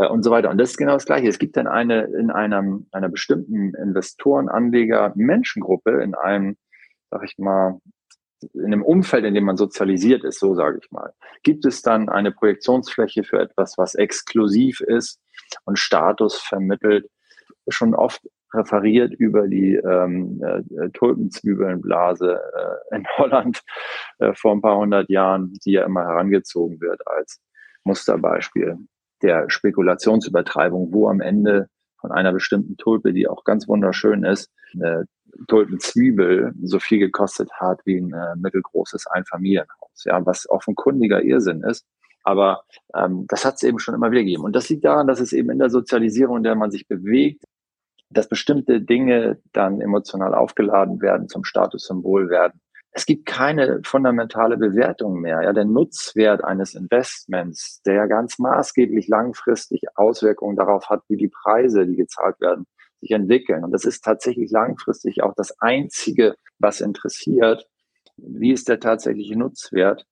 äh, und so weiter. Und das ist genau das Gleiche. Es gibt dann eine in einem, einer bestimmten Investoren, Anleger, Menschengruppe in einem, sag ich mal, in einem Umfeld, in dem man sozialisiert ist, so sage ich mal, gibt es dann eine Projektionsfläche für etwas, was exklusiv ist und Status vermittelt, schon oft referiert über die ähm, äh, Tulpenzwiebelnblase äh, in Holland äh, vor ein paar hundert Jahren, die ja immer herangezogen wird als Musterbeispiel der Spekulationsübertreibung, wo am Ende von einer bestimmten Tulpe, die auch ganz wunderschön ist, eine Tulpenzwiebel so viel gekostet hat wie ein äh, mittelgroßes Einfamilienhaus, ja, was offenkundiger Irrsinn ist. Aber ähm, das hat es eben schon immer wieder gegeben. Und das liegt daran, dass es eben in der Sozialisierung, in der man sich bewegt, dass bestimmte Dinge dann emotional aufgeladen werden, zum Statussymbol werden. Es gibt keine fundamentale Bewertung mehr. Ja, der Nutzwert eines Investments, der ganz maßgeblich langfristig Auswirkungen darauf hat, wie die Preise, die gezahlt werden, sich entwickeln. Und das ist tatsächlich langfristig auch das Einzige, was interessiert. Wie ist der tatsächliche Nutzwert?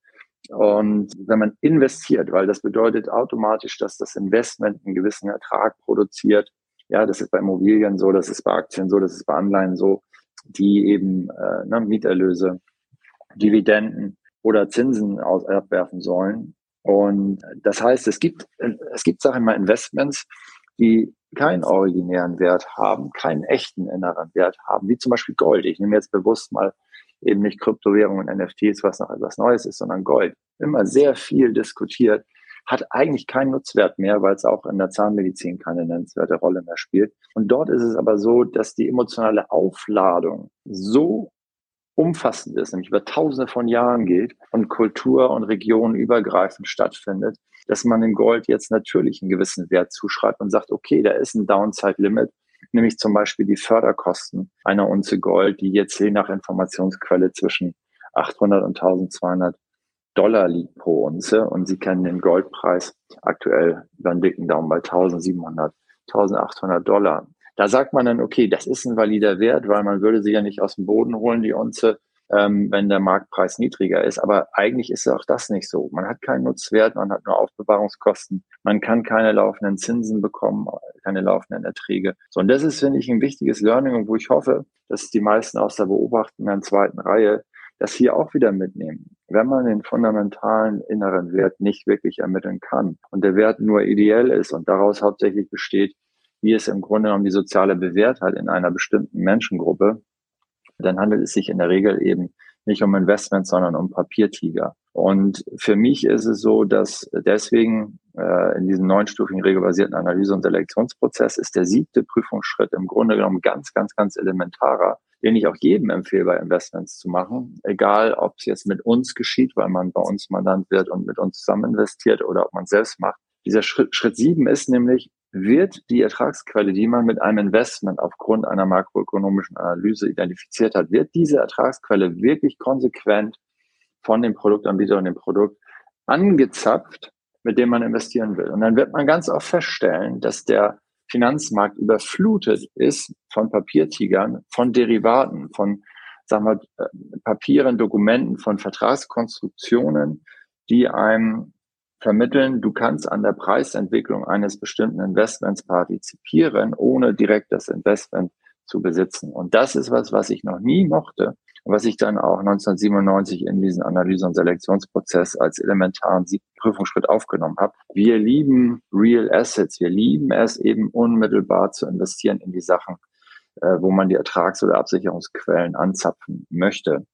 Und wenn man investiert, weil das bedeutet automatisch, dass das Investment einen gewissen Ertrag produziert, ja, das ist bei Immobilien so, das ist bei Aktien so, das ist bei Anleihen so, die eben äh, ne, Mieterlöse, Dividenden oder Zinsen aus, abwerfen sollen. Und das heißt, es gibt, es gibt, sag ich mal, Investments, die keinen originären Wert haben, keinen echten inneren Wert haben, wie zum Beispiel Gold. Ich nehme jetzt bewusst mal eben nicht Kryptowährungen und NFTs, was noch etwas Neues ist, sondern Gold. Immer sehr viel diskutiert hat eigentlich keinen Nutzwert mehr, weil es auch in der Zahnmedizin keine nennenswerte Rolle mehr spielt. Und dort ist es aber so, dass die emotionale Aufladung so umfassend ist, nämlich über tausende von Jahren geht und Kultur- und Regionen übergreifend stattfindet, dass man dem Gold jetzt natürlich einen gewissen Wert zuschreibt und sagt, okay, da ist ein Downside-Limit, nämlich zum Beispiel die Förderkosten einer Unze Gold, die jetzt je nach Informationsquelle zwischen 800 und 1200 Dollar liegt pro Unze und Sie kennen den Goldpreis aktuell über einen dicken Daumen bei 1700, 1800 Dollar. Da sagt man dann, okay, das ist ein valider Wert, weil man würde sie ja nicht aus dem Boden holen, die Unze, ähm, wenn der Marktpreis niedriger ist. Aber eigentlich ist auch das nicht so. Man hat keinen Nutzwert, man hat nur Aufbewahrungskosten, man kann keine laufenden Zinsen bekommen, keine laufenden Erträge. So, und das ist, finde ich, ein wichtiges Learning und wo ich hoffe, dass die meisten aus der beobachtenden zweiten Reihe das hier auch wieder mitnehmen. Wenn man den fundamentalen inneren Wert nicht wirklich ermitteln kann und der Wert nur ideell ist und daraus hauptsächlich besteht, wie es im Grunde genommen die soziale Bewertheit in einer bestimmten Menschengruppe, dann handelt es sich in der Regel eben nicht um Investments, sondern um Papiertiger. Und für mich ist es so, dass deswegen äh, in diesem neunstufigen regelbasierten Analyse- und Selektionsprozess ist der siebte Prüfungsschritt im Grunde genommen ganz, ganz, ganz elementarer, den ich auch jedem empfehle, bei Investments zu machen. Egal, ob es jetzt mit uns geschieht, weil man bei uns Mandant wird und mit uns zusammen investiert oder ob man selbst macht. Dieser Schritt, Schritt sieben ist nämlich, wird die Ertragsquelle, die man mit einem Investment aufgrund einer makroökonomischen Analyse identifiziert hat, wird diese Ertragsquelle wirklich konsequent von dem Produktanbieter und dem Produkt angezapft, mit dem man investieren will. Und dann wird man ganz oft feststellen, dass der Finanzmarkt überflutet ist von Papiertigern, von Derivaten, von sagen wir, äh, Papieren, Dokumenten, von Vertragskonstruktionen, die einem vermitteln, du kannst an der Preisentwicklung eines bestimmten Investments partizipieren, ohne direkt das Investment zu besitzen. Und das ist was, was ich noch nie mochte was ich dann auch 1997 in diesen Analyse- und Selektionsprozess als elementaren Prüfungsschritt aufgenommen habe. Wir lieben Real Assets. Wir lieben es eben unmittelbar zu investieren in die Sachen, äh, wo man die Ertrags- oder Absicherungsquellen anzapfen möchte.